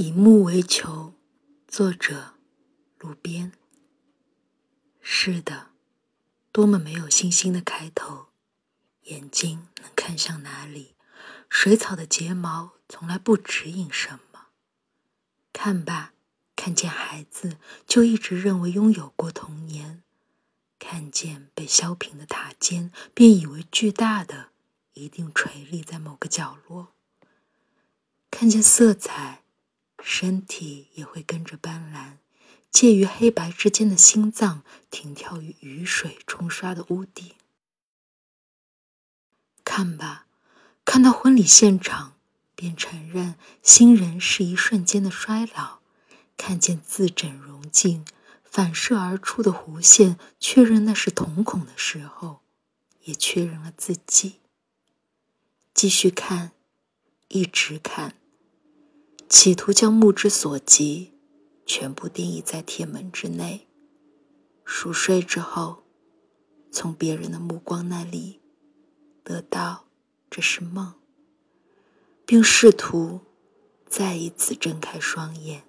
以木为球，作者鲁边。是的，多么没有信心的开头！眼睛能看向哪里？水草的睫毛从来不指引什么。看吧，看见孩子就一直认为拥有过童年；看见被削平的塔尖，便以为巨大的一定垂立在某个角落；看见色彩。身体也会跟着斑斓，介于黑白之间的心脏停跳于雨水冲刷的屋顶。看吧，看到婚礼现场，便承认新人是一瞬间的衰老；看见自整容镜反射而出的弧线，确认那是瞳孔的时候，也确认了自己。继续看，一直看。企图将目之所及全部定义在铁门之内。熟睡之后，从别人的目光那里得到这是梦，并试图再一次睁开双眼。